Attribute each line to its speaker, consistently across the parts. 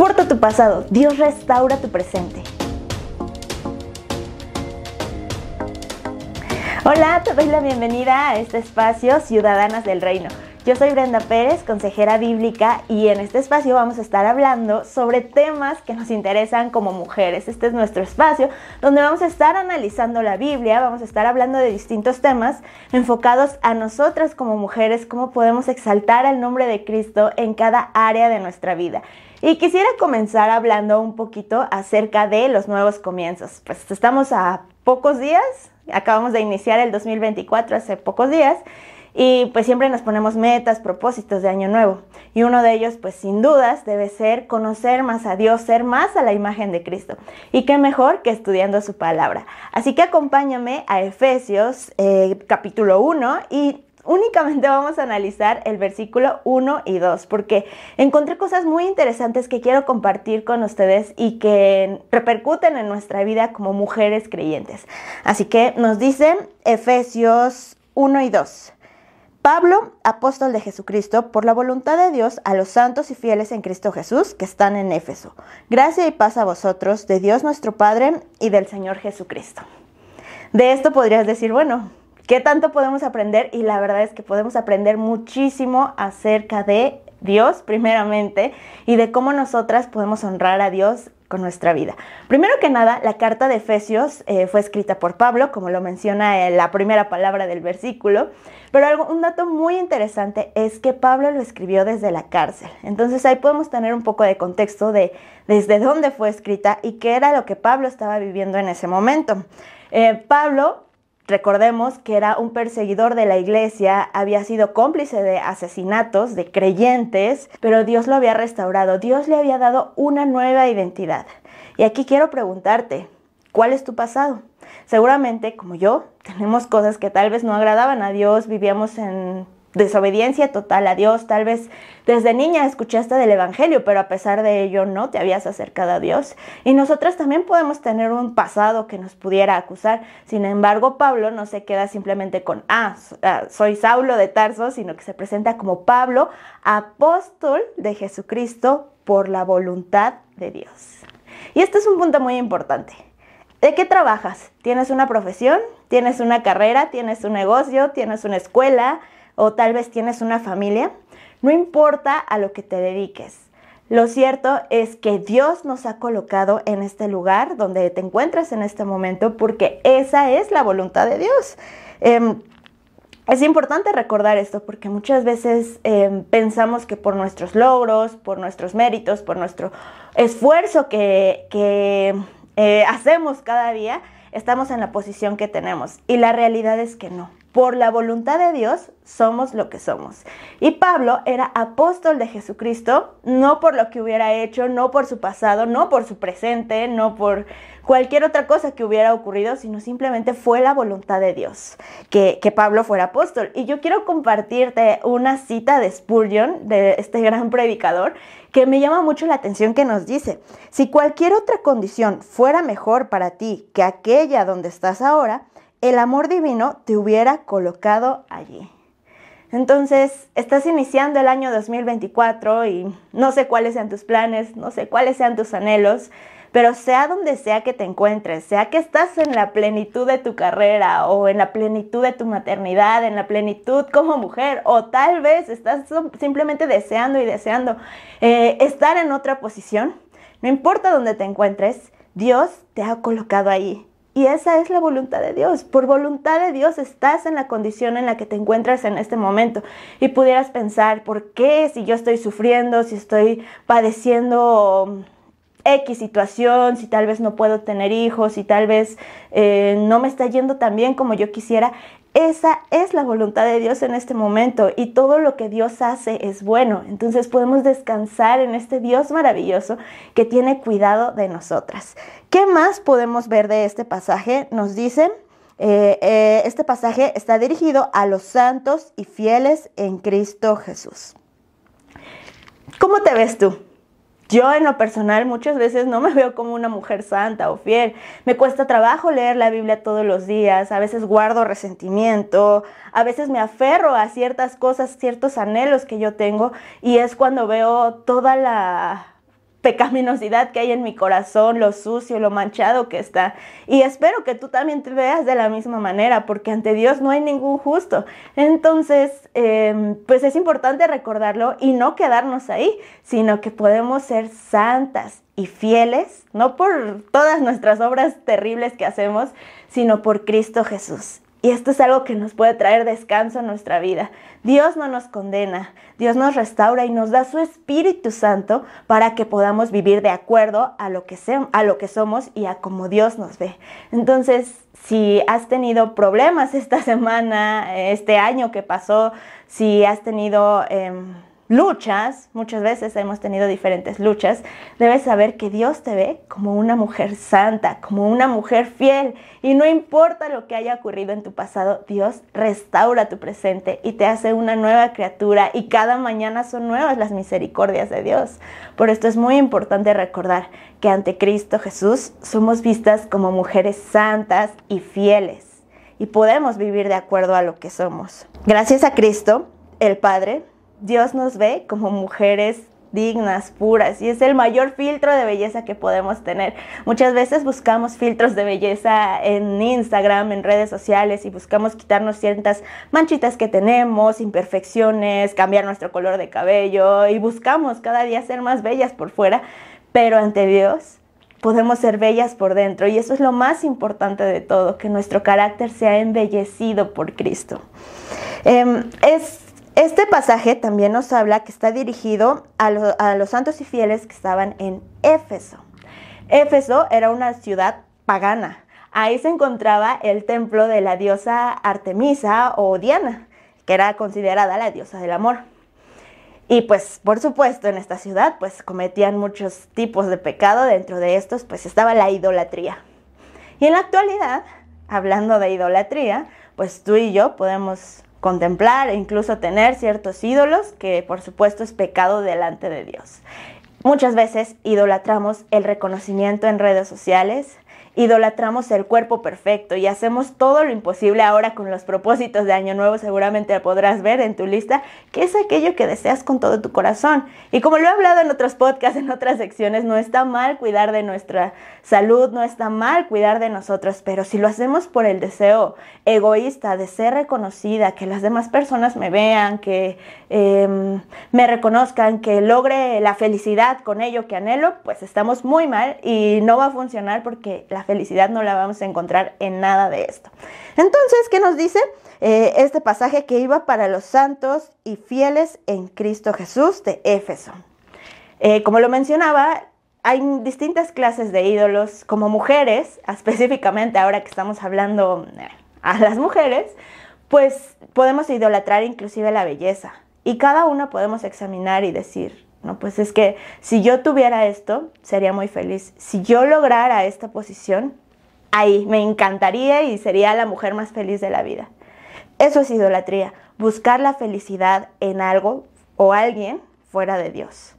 Speaker 1: importa tu pasado, Dios restaura tu presente. Hola, te doy la bienvenida a este espacio Ciudadanas del Reino. Yo soy Brenda Pérez, consejera bíblica, y en este espacio vamos a estar hablando sobre temas que nos interesan como mujeres. Este es nuestro espacio donde vamos a estar analizando la Biblia, vamos a estar hablando de distintos temas enfocados a nosotras como mujeres, cómo podemos exaltar el nombre de Cristo en cada área de nuestra vida. Y quisiera comenzar hablando un poquito acerca de los nuevos comienzos. Pues estamos a pocos días, acabamos de iniciar el 2024 hace pocos días. Y pues siempre nos ponemos metas, propósitos de año nuevo. Y uno de ellos, pues sin dudas, debe ser conocer más a Dios, ser más a la imagen de Cristo. Y qué mejor que estudiando su palabra. Así que acompáñame a Efesios eh, capítulo 1 y únicamente vamos a analizar el versículo 1 y 2, porque encontré cosas muy interesantes que quiero compartir con ustedes y que repercuten en nuestra vida como mujeres creyentes. Así que nos dicen Efesios 1 y 2. Pablo, apóstol de Jesucristo, por la voluntad de Dios, a los santos y fieles en Cristo Jesús que están en Éfeso. Gracia y paz a vosotros, de Dios nuestro Padre y del Señor Jesucristo. De esto podrías decir, bueno, ¿qué tanto podemos aprender? Y la verdad es que podemos aprender muchísimo acerca de Dios, primeramente, y de cómo nosotras podemos honrar a Dios con nuestra vida. Primero que nada, la carta de Efesios eh, fue escrita por Pablo, como lo menciona en la primera palabra del versículo, pero algo, un dato muy interesante es que Pablo lo escribió desde la cárcel. Entonces ahí podemos tener un poco de contexto de desde dónde fue escrita y qué era lo que Pablo estaba viviendo en ese momento. Eh, Pablo Recordemos que era un perseguidor de la iglesia, había sido cómplice de asesinatos de creyentes, pero Dios lo había restaurado, Dios le había dado una nueva identidad. Y aquí quiero preguntarte, ¿cuál es tu pasado? Seguramente, como yo, tenemos cosas que tal vez no agradaban a Dios, vivíamos en desobediencia total a Dios. Tal vez desde niña escuchaste del Evangelio, pero a pesar de ello no te habías acercado a Dios. Y nosotras también podemos tener un pasado que nos pudiera acusar. Sin embargo, Pablo no se queda simplemente con, ah, ah soy Saulo de Tarso, sino que se presenta como Pablo, apóstol de Jesucristo por la voluntad de Dios. Y este es un punto muy importante. ¿De qué trabajas? ¿Tienes una profesión? ¿Tienes una carrera? ¿Tienes un negocio? ¿Tienes una escuela? O tal vez tienes una familia, no importa a lo que te dediques. Lo cierto es que Dios nos ha colocado en este lugar donde te encuentras en este momento porque esa es la voluntad de Dios. Em, es importante recordar esto porque muchas veces em, pensamos que por nuestros logros, por nuestros méritos, por nuestro esfuerzo que, eh, hacemos cada día, estamos en la posición que tenemos. Y la realidad es que no por la voluntad de Dios somos lo que somos. Y Pablo era apóstol de Jesucristo, no por lo que hubiera hecho, no por su pasado, no por su presente, no por cualquier otra cosa que hubiera ocurrido, sino simplemente fue la voluntad de Dios que, que Pablo fuera apóstol. Y yo quiero compartirte una cita de Spurgeon, de este gran predicador, que me llama mucho la atención que nos dice, si cualquier otra condición fuera mejor para ti que aquella donde estás ahora, el amor divino te hubiera colocado allí. Entonces, estás iniciando el año 2024 y no sé cuáles sean tus planes, no sé cuáles sean tus anhelos, pero sea donde sea que te encuentres, sea que estás en la plenitud de tu carrera o en la plenitud de tu maternidad, en la plenitud como mujer, o tal vez estás simplemente deseando y deseando eh, estar en otra posición, no importa dónde te encuentres, Dios te ha colocado ahí. Y esa es la voluntad de Dios. Por voluntad de Dios estás en la condición en la que te encuentras en este momento. Y pudieras pensar, ¿por qué si yo estoy sufriendo, si estoy padeciendo X situación, si tal vez no puedo tener hijos, si tal vez eh, no me está yendo tan bien como yo quisiera? Esa es la voluntad de Dios en este momento y todo lo que Dios hace es bueno. Entonces podemos descansar en este Dios maravilloso que tiene cuidado de nosotras. ¿Qué más podemos ver de este pasaje? Nos dice, eh, eh, este pasaje está dirigido a los santos y fieles en Cristo Jesús. ¿Cómo te ves tú? Yo en lo personal muchas veces no me veo como una mujer santa o fiel. Me cuesta trabajo leer la Biblia todos los días, a veces guardo resentimiento, a veces me aferro a ciertas cosas, ciertos anhelos que yo tengo y es cuando veo toda la pecaminosidad que hay en mi corazón, lo sucio, lo manchado que está. Y espero que tú también te veas de la misma manera, porque ante Dios no hay ningún justo. Entonces, em, pues es importante recordarlo y no quedarnos ahí, sino que podemos ser santas y fieles, no por todas nuestras obras terribles que hacemos, sino por Cristo Jesús. Y esto es algo que nos puede traer descanso en nuestra vida. Dios no nos condena, Dios nos restaura y nos da su Espíritu Santo para que podamos vivir de acuerdo a lo que, a lo que somos y a como Dios nos ve. Entonces, si has tenido problemas esta semana, este año que pasó, si has tenido... Em, luchas, muchas veces hemos tenido diferentes luchas, debes saber que Dios te ve como una mujer santa, como una mujer fiel. Y no importa lo que haya ocurrido en tu pasado, Dios restaura tu presente y te hace una nueva criatura. Y cada mañana son nuevas las misericordias de Dios. Por esto es muy importante recordar que ante Cristo Jesús somos vistas como mujeres santas y fieles. Y podemos vivir de acuerdo a lo que somos. Gracias a Cristo, el Padre, Dios nos ve como mujeres dignas, puras, y es el mayor filtro de belleza que podemos tener. Muchas veces buscamos filtros de belleza en Instagram, en redes sociales, y buscamos quitarnos ciertas manchitas que tenemos, imperfecciones, cambiar nuestro color de cabello, y buscamos cada día ser más bellas por fuera, pero ante Dios podemos ser bellas por dentro, y eso es lo más importante de todo, que nuestro carácter sea embellecido por Cristo. Em, es este pasaje también nos habla que está dirigido a, los santos y fieles que estaban en Éfeso. Éfeso era una ciudad pagana. Ahí se encontraba el templo de la diosa Artemisa o Diana, que era considerada la diosa del amor. Y pues, por supuesto, en esta ciudad, pues cometían muchos tipos de pecado. Dentro de estos, pues estaba la idolatría. Y en la actualidad, hablando de idolatría, pues tú y yo podemos contemplar e incluso tener ciertos ídolos, que por supuesto es pecado delante de Dios. Muchas veces idolatramos el reconocimiento en redes sociales, idolatramos el cuerpo perfecto y hacemos todo lo imposible ahora con los propósitos de Año Nuevo, seguramente podrás ver en tu lista, que es aquello que deseas con todo tu corazón. Y como lo he hablado en otros podcasts, en otras secciones, no está mal cuidar de nuestra salud, no está mal cuidar de nosotros, pero si lo hacemos por el deseo egoísta de ser reconocida, que las demás personas me vean, que em, me reconozcan, que logre la felicidad con ello que anhelo, pues estamos muy mal y no va a funcionar porque la felicidad no la vamos a encontrar en nada de esto. Entonces, ¿qué nos dice eh, este pasaje que iba para los santos y fieles en Cristo Jesús de Éfeso? Eh, como lo mencionaba, hay distintas clases de ídolos como mujeres, específicamente ahora que estamos hablando eh, a las mujeres, pues podemos idolatrar inclusive la belleza. Y cada una podemos examinar y decir, no, pues es que si yo tuviera esto, sería muy feliz. Si yo lograra esta posición, ahí me encantaría y sería la mujer más feliz de la vida. Eso es idolatría, buscar la felicidad en algo o alguien fuera de Dios.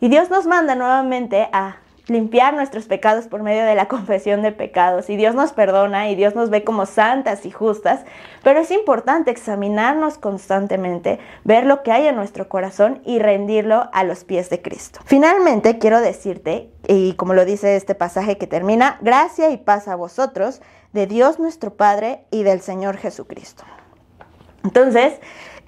Speaker 1: Y Dios nos manda nuevamente a limpiar nuestros pecados por medio de la confesión de pecados. Y Dios nos perdona y Dios nos ve como santas y justas, pero es importante examinarnos constantemente, ver lo que hay en nuestro corazón y rendirlo a los pies de Cristo. Finalmente, quiero decirte, y como lo dice este pasaje que termina, gracia y paz a vosotros, de Dios nuestro Padre y del Señor Jesucristo. Entonces,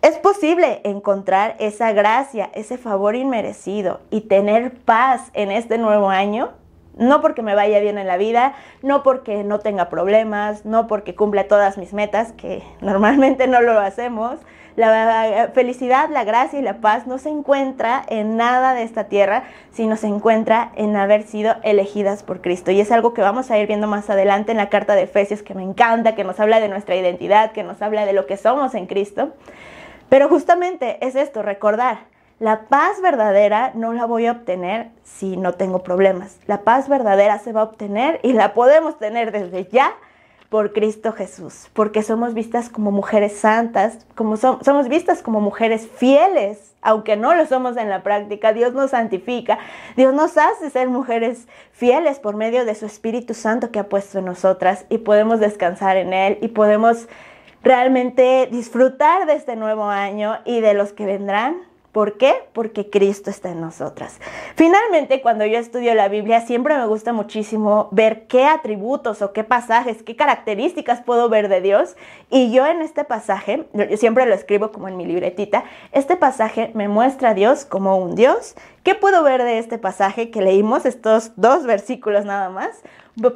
Speaker 1: es posible encontrar esa gracia, ese favor inmerecido y tener paz en este nuevo año. No porque me vaya bien en la vida, no porque no tenga problemas, no porque cumpla todas mis metas, que normalmente no lo hacemos. La felicidad, la gracia y la paz no se encuentra en nada de esta tierra, sino se encuentra en haber sido elegidas por Cristo. Y es algo que vamos a ir viendo más adelante en la carta de Efesios, que me encanta, que nos habla de nuestra identidad, que nos habla de lo que somos en Cristo. Pero justamente es esto, recordar, la paz verdadera no la voy a obtener si no tengo problemas. La paz verdadera se va a obtener y la podemos tener desde ya por Cristo Jesús, porque somos vistas como mujeres santas, como somos vistas como mujeres fieles, aunque no lo somos en la práctica. Dios nos santifica, Dios nos hace ser mujeres fieles por medio de su Espíritu Santo que ha puesto en nosotras y podemos descansar en Él y podemos realmente disfrutar de este nuevo año y de los que vendrán ¿Por qué? Porque Cristo está en nosotras. Finalmente, cuando yo estudio la Biblia, siempre me gusta muchísimo ver qué atributos o qué pasajes, qué características puedo ver de Dios. Y yo en este pasaje, yo siempre lo escribo como en mi libretita, este pasaje me muestra a Dios como un Dios. ¿Qué puedo ver de este pasaje que leímos, estos dos versículos nada más?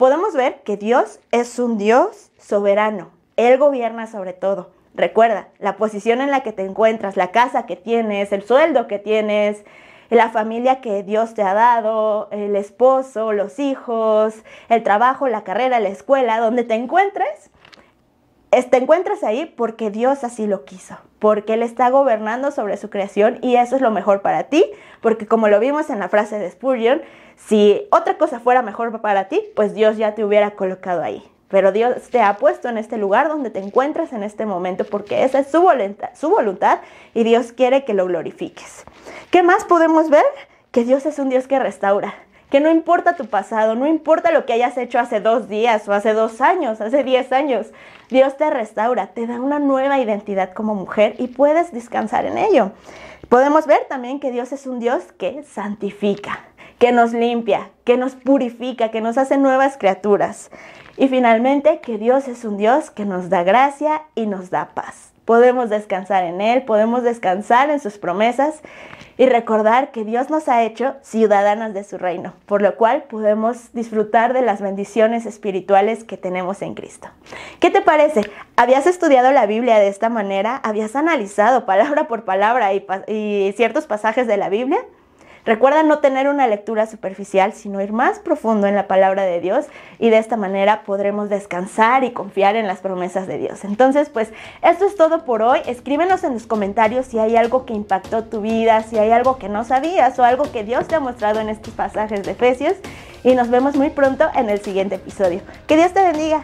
Speaker 1: Podemos ver que Dios es un Dios soberano. Él gobierna sobre todo. Recuerda, la posición en la que te encuentras, la casa que tienes, el sueldo que tienes, la familia que Dios te ha dado, el esposo, los hijos, el trabajo, la carrera, la escuela, donde te encuentres, te encuentras ahí porque Dios así lo quiso, porque Él está gobernando sobre su creación y eso es lo mejor para ti, porque como lo vimos en la frase de Spurgeon, si otra cosa fuera mejor para ti, pues Dios ya te hubiera colocado ahí. Pero Dios te ha puesto en este lugar donde te encuentras en este momento porque esa es su voluntad, su voluntad y Dios quiere que lo glorifiques. ¿Qué más podemos ver? Que Dios es un Dios que restaura. Que no importa tu pasado, no importa lo que hayas hecho hace dos días o hace dos años, hace diez años, Dios te restaura, te da una nueva identidad como mujer y puedes descansar en ello. Podemos ver también que Dios es un Dios que santifica, que nos limpia, que nos purifica, que nos hace nuevas criaturas. Y finalmente, que Dios es un Dios que nos da gracia y nos da paz. Podemos descansar en Él, podemos descansar en sus promesas y recordar que Dios nos ha hecho ciudadanas de su reino, por lo cual podemos disfrutar de las bendiciones espirituales que tenemos en Cristo. ¿Qué te parece? ¿Habías estudiado la Biblia de esta manera? ¿Habías analizado palabra por palabra y, y ciertos pasajes de la Biblia? Recuerda no tener una lectura superficial, sino ir más profundo en la palabra de Dios y de esta manera podremos descansar y confiar en las promesas de Dios. Entonces, pues esto es todo por hoy. Escríbenos en los comentarios si hay algo que impactó tu vida, si hay algo que no sabías o algo que Dios te ha mostrado en estos pasajes de Efesios y nos vemos muy pronto en el siguiente episodio. Que Dios te bendiga.